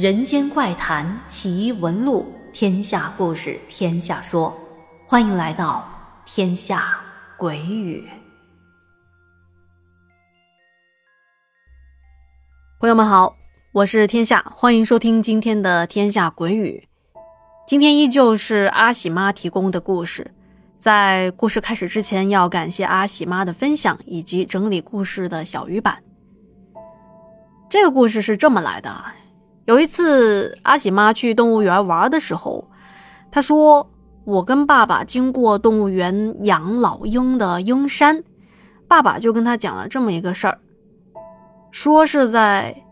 人间怪谈奇闻录，天下故事天下说，欢迎来到天下鬼语。朋友们好，我是天下，欢迎收听今天的天下鬼语。今天依旧是阿喜妈提供的故事。在故事开始之前，要感谢阿喜妈的分享以及整理故事的小鱼版。这个故事是这么来的：有一次，阿喜妈去动物园玩的时候，她说：“我跟爸爸经过动物园养老鹰的鹰山，爸爸就跟他讲了这么一个事儿，说是在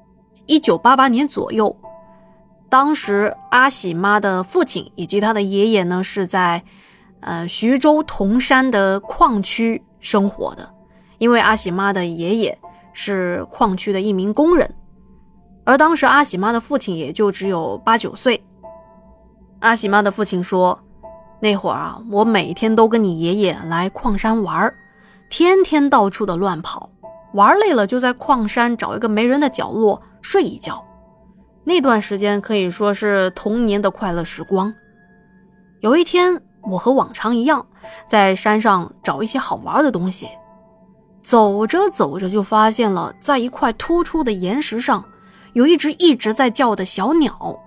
一九八八年左右，当时阿喜妈的父亲以及他的爷爷呢是在呃徐州铜山的矿区生活的，因为阿喜妈的爷爷。”是矿区的一名工人，而当时阿喜妈的父亲也就只有八九岁。阿喜妈的父亲说：“那会儿啊，我每天都跟你爷爷来矿山玩，天天到处的乱跑，玩累了就在矿山找一个没人的角落睡一觉。那段时间可以说是童年的快乐时光。有一天，我和往常一样，在山上找一些好玩的东西。”走着走着，就发现了在一块突出的岩石上，有一只一直在叫的小鸟。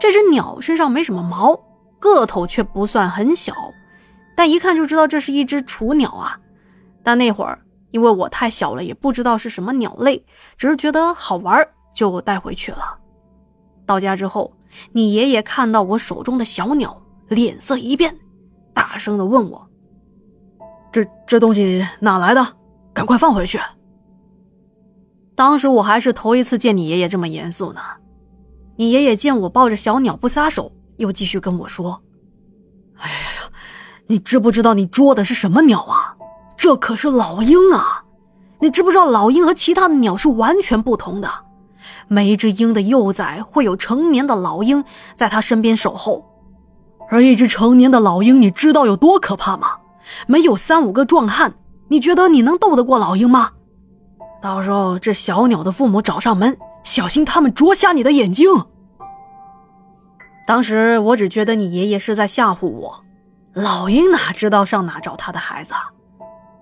这只鸟身上没什么毛，个头却不算很小，但一看就知道这是一只雏鸟啊。但那会儿因为我太小了，也不知道是什么鸟类，只是觉得好玩，就带回去了。到家之后，你爷爷看到我手中的小鸟，脸色一变，大声的问我。这这东西哪来的？赶快放回去！当时我还是头一次见你爷爷这么严肃呢。你爷爷见我抱着小鸟不撒手，又继续跟我说：“哎呀，你知不知道你捉的是什么鸟啊？这可是老鹰啊！你知不知道老鹰和其他的鸟是完全不同的？每一只鹰的幼崽会有成年的老鹰在它身边守候，而一只成年的老鹰，你知道有多可怕吗？”没有三五个壮汉，你觉得你能斗得过老鹰吗？到时候这小鸟的父母找上门，小心他们啄瞎你的眼睛。当时我只觉得你爷爷是在吓唬我，老鹰哪知道上哪找他的孩子？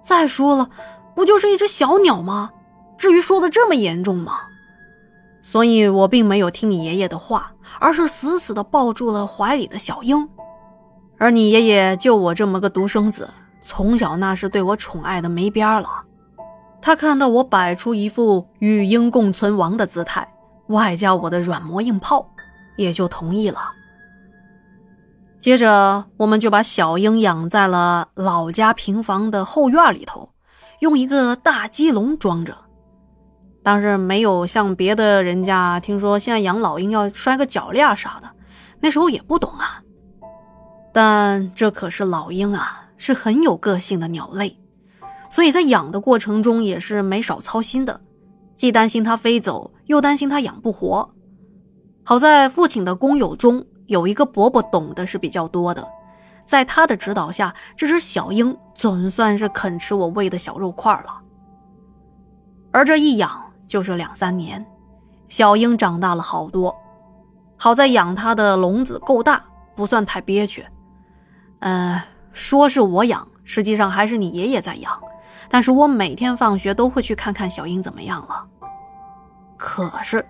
再说了，不就是一只小鸟吗？至于说的这么严重吗？所以我并没有听你爷爷的话，而是死死的抱住了怀里的小鹰。而你爷爷就我这么个独生子，从小那是对我宠爱的没边了。他看到我摆出一副与鹰共存亡的姿态，外加我的软磨硬泡，也就同意了。接着，我们就把小鹰养在了老家平房的后院里头，用一个大鸡笼装着。但是没有像别的人家，听说现在养老鹰要拴个脚链啥的，那时候也不懂啊。但这可是老鹰啊，是很有个性的鸟类，所以在养的过程中也是没少操心的，既担心它飞走，又担心它养不活。好在父亲的工友中有一个伯伯懂得是比较多的，在他的指导下，这只小鹰总算是肯吃我喂的小肉块了。而这一养就是两三年，小鹰长大了好多，好在养它的笼子够大，不算太憋屈。嗯，说是我养，实际上还是你爷爷在养。但是我每天放学都会去看看小英怎么样了。可是，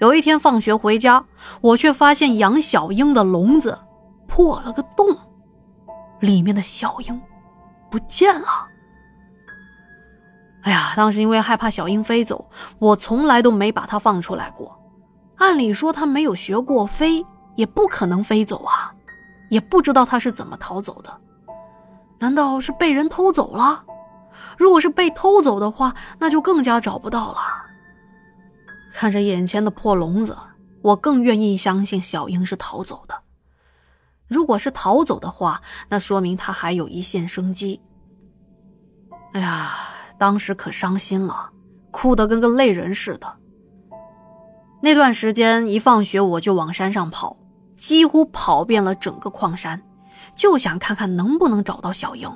有一天放学回家，我却发现养小英的笼子破了个洞，里面的小鹰不见了。哎呀，当时因为害怕小英飞走，我从来都没把它放出来过。按理说它没有学过飞，也不可能飞走啊。也不知道他是怎么逃走的，难道是被人偷走了？如果是被偷走的话，那就更加找不到了。看着眼前的破笼子，我更愿意相信小英是逃走的。如果是逃走的话，那说明他还有一线生机。哎呀，当时可伤心了，哭得跟个泪人似的。那段时间一放学我就往山上跑。几乎跑遍了整个矿山，就想看看能不能找到小英。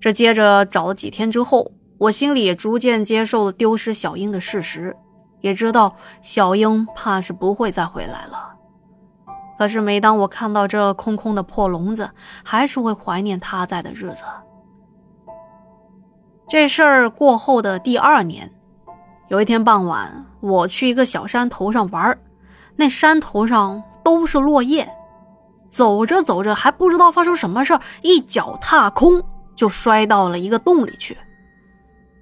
这接着找了几天之后，我心里也逐渐接受了丢失小鹰的事实，也知道小英怕是不会再回来了。可是每当我看到这空空的破笼子，还是会怀念她在的日子。这事儿过后的第二年，有一天傍晚，我去一个小山头上玩那山头上都是落叶。走着走着，还不知道发生什么事儿，一脚踏空就摔到了一个洞里去。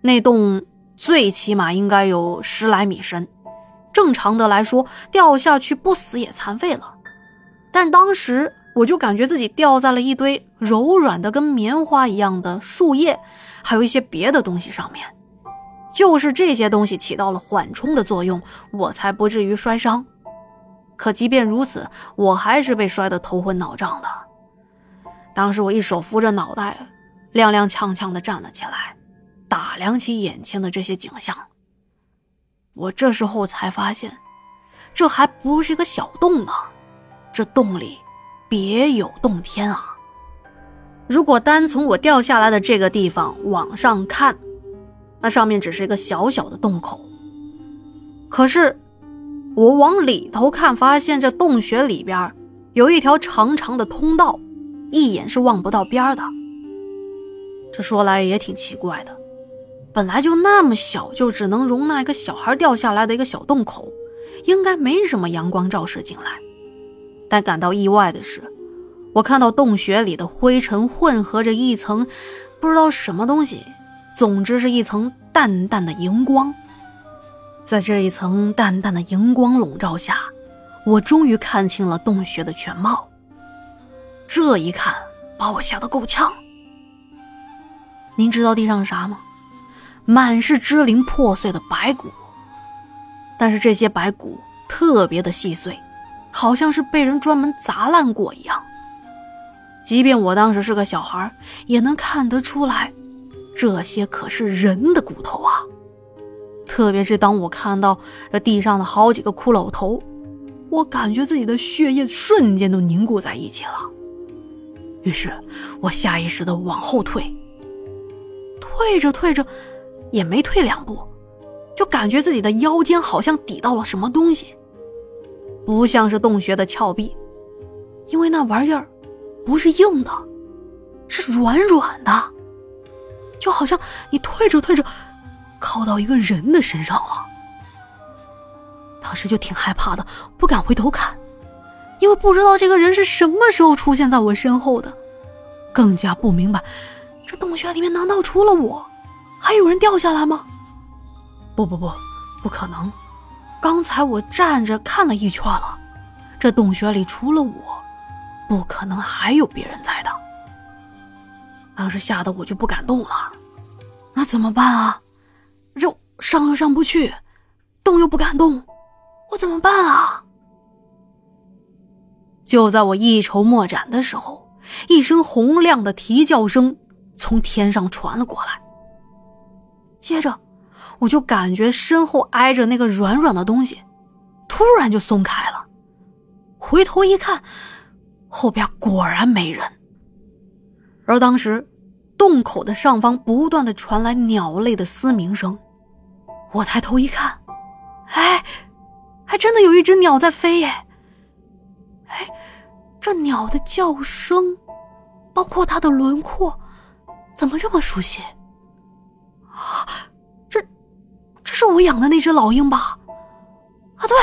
那洞最起码应该有十来米深，正常的来说，掉下去不死也残废了。但当时我就感觉自己掉在了一堆柔软的跟棉花一样的树叶，还有一些别的东西上面。就是这些东西起到了缓冲的作用，我才不至于摔伤。可即便如此，我还是被摔得头昏脑胀的。当时我一手扶着脑袋，踉踉跄跄地站了起来，打量起眼前的这些景象。我这时候才发现，这还不是个小洞呢，这洞里别有洞天啊！如果单从我掉下来的这个地方往上看，那上面只是一个小小的洞口，可是……我往里头看，发现这洞穴里边有一条长长的通道，一眼是望不到边的。这说来也挺奇怪的，本来就那么小，就只能容纳一个小孩掉下来的一个小洞口，应该没什么阳光照射进来。但感到意外的是，我看到洞穴里的灰尘混合着一层不知道什么东西，总之是一层淡淡的荧光。在这一层淡淡的荧光笼罩下，我终于看清了洞穴的全貌。这一看，把我吓得够呛。您知道地上是啥吗？满是支离破碎的白骨。但是这些白骨特别的细碎，好像是被人专门砸烂过一样。即便我当时是个小孩，也能看得出来，这些可是人的骨头啊。特别是当我看到这地上的好几个骷髅头，我感觉自己的血液瞬间都凝固在一起了。于是，我下意识的往后退。退着退着，也没退两步，就感觉自己的腰间好像抵到了什么东西，不像是洞穴的峭壁，因为那玩意儿不是硬的，是软软的，就好像你退着退着。靠到一个人的身上了，当时就挺害怕的，不敢回头看，因为不知道这个人是什么时候出现在我身后的，更加不明白，这洞穴里面难道除了我，还有人掉下来吗？不不不，不可能！刚才我站着看了一圈了，这洞穴里除了我，不可能还有别人在的。当时吓得我就不敢动了，那怎么办啊？这上又上不去，动又不敢动，我怎么办啊？就在我一筹莫展的时候，一声洪亮的啼叫声从天上传了过来。接着，我就感觉身后挨着那个软软的东西，突然就松开了。回头一看，后边果然没人。而当时，洞口的上方不断的传来鸟类的嘶鸣声。我抬头一看，哎，还真的有一只鸟在飞耶！哎，这鸟的叫声，包括它的轮廓，怎么这么熟悉？啊，这，这是我养的那只老鹰吧？啊，对，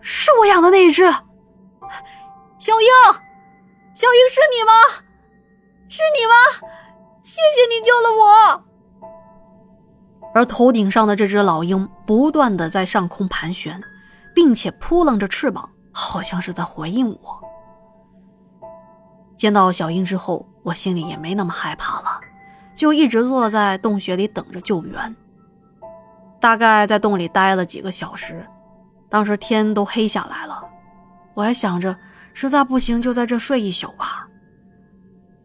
是我养的那一只。小鹰，小鹰是你吗？是你吗？谢谢你救了我。而头顶上的这只老鹰不断的在上空盘旋，并且扑棱着翅膀，好像是在回应我。见到小鹰之后，我心里也没那么害怕了，就一直坐在洞穴里等着救援。大概在洞里待了几个小时，当时天都黑下来了，我还想着，实在不行就在这睡一宿吧。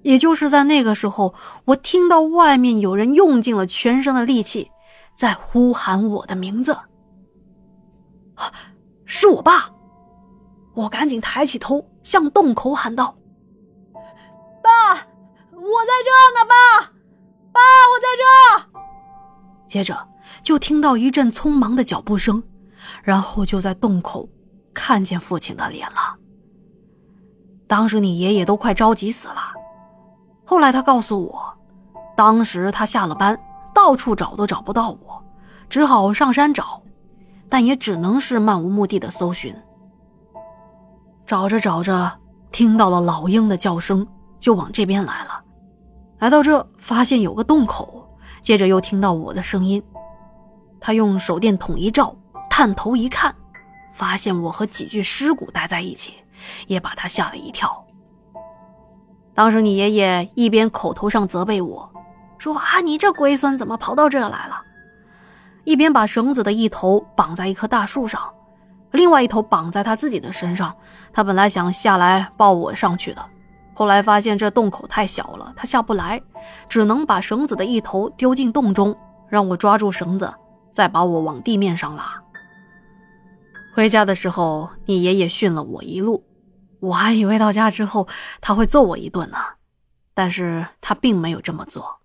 也就是在那个时候，我听到外面有人用尽了全身的力气。在呼喊我的名字，是我爸。我赶紧抬起头，向洞口喊道：“爸，我在这呢，爸，爸，我在这。”接着就听到一阵匆忙的脚步声，然后就在洞口看见父亲的脸了。当时你爷爷都快着急死了。后来他告诉我，当时他下了班，到处找都找不到我，只好上山找，但也只能是漫无目的的搜寻。找着找着，听到了老鹰的叫声，就往这边来了。来到这，发现有个洞口，接着又听到我的声音。他用手电筒一照，探头一看，发现我和几具尸骨待在一起，也把他吓了一跳。当时你爷爷一边口头上责备我，说：“啊，你这龟孙怎么跑到这来了？”一边把绳子的一头绑在一棵大树上，另外一头绑在他自己的身上。他本来想下来抱我上去的，后来发现这洞口太小了，他下不来，只能把绳子的一头丢进洞中，让我抓住绳子，再把我往地面上拉。回家的时候，你爷爷训了我一路，我还以为到家之后他会揍我一顿呢，但是他并没有这么做。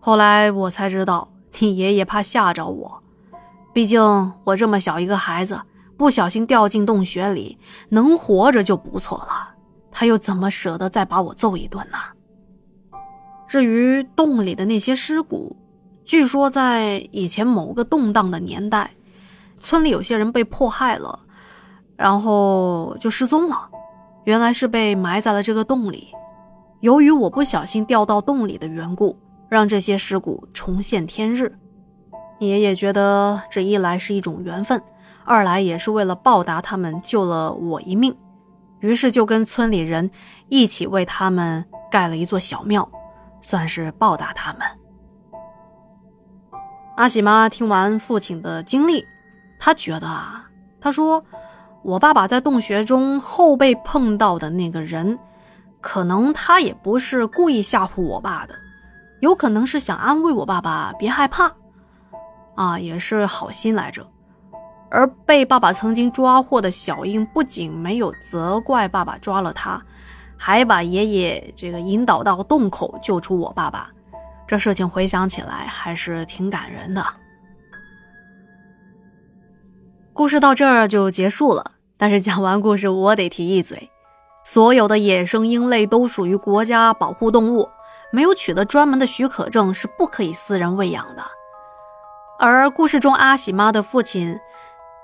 后来我才知道，你爷爷怕吓着我，毕竟我这么小一个孩子。不小心掉进洞穴里，能活着就不错了。他又怎么舍得再把我揍一顿呢？至于洞里的那些尸骨，据说在以前某个动荡的年代，村里有些人被迫害了，然后就失踪了。原来是被埋在了这个洞里。由于我不小心掉到洞里的缘故，让这些尸骨重现天日。爷爷觉得这一来是一种缘分。二来也是为了报答他们救了我一命，于是就跟村里人一起为他们盖了一座小庙，算是报答他们。阿喜妈听完父亲的经历，她觉得啊，她说我爸爸在洞穴中后背碰到的那个人，可能他也不是故意吓唬我爸的，有可能是想安慰我爸爸别害怕，啊，也是好心来着。而被爸爸曾经抓获的小英，不仅没有责怪爸爸抓了他，还把爷爷这个引导到洞口救出我爸爸。这事情回想起来还是挺感人的。故事到这儿就结束了，但是讲完故事，我得提一嘴：所有的野生鹰类都属于国家保护动物，没有取得专门的许可证是不可以私人喂养的。而故事中阿喜妈的父亲。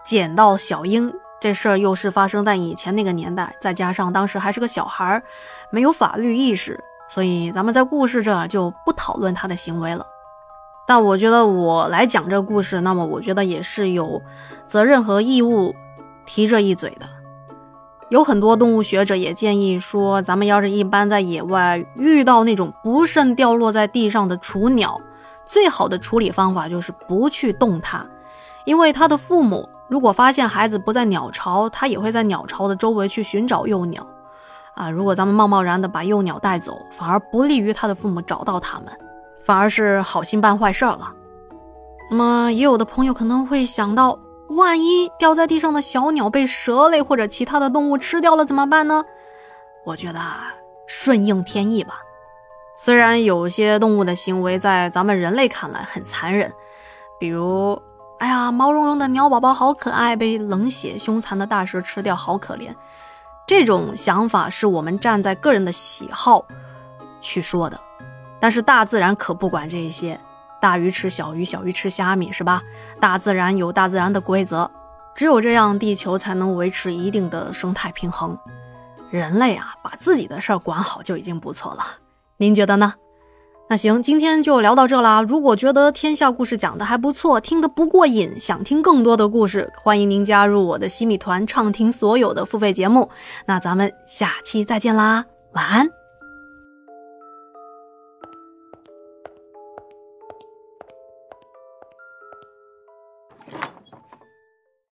捡到小鹰这事儿又是发生在以前那个年代，再加上当时还是个小孩儿，没有法律意识，所以咱们在故事这儿就不讨论他的行为了。但我觉得我来讲这故事，那么我觉得也是有责任和义务提这一嘴的。有很多动物学者也建议说，咱们要是一般在野外遇到那种不慎掉落在地上的雏鸟，最好的处理方法就是不去动它，因为它的父母。如果发现孩子不在鸟巢，他也会在鸟巢的周围去寻找幼鸟，啊，如果咱们贸贸然的把幼鸟带走，反而不利于他的父母找到他们，反而是好心办坏事了。那么，也有的朋友可能会想到，万一掉在地上的小鸟被蛇类或者其他的动物吃掉了怎么办呢？我觉得顺应天意吧。虽然有些动物的行为在咱们人类看来很残忍，比如。哎呀，毛茸茸的鸟宝宝好可爱，被冷血凶残的大蛇吃掉，好可怜。这种想法是我们站在个人的喜好去说的，但是大自然可不管这些。大鱼吃小鱼，小鱼吃虾米，是吧？大自然有大自然的规则，只有这样，地球才能维持一定的生态平衡。人类啊，把自己的事儿管好就已经不错了。您觉得呢？那行，今天就聊到这啦。如果觉得天下故事讲的还不错，听得不过瘾，想听更多的故事，欢迎您加入我的西米团，畅听所有的付费节目。那咱们下期再见啦，晚安。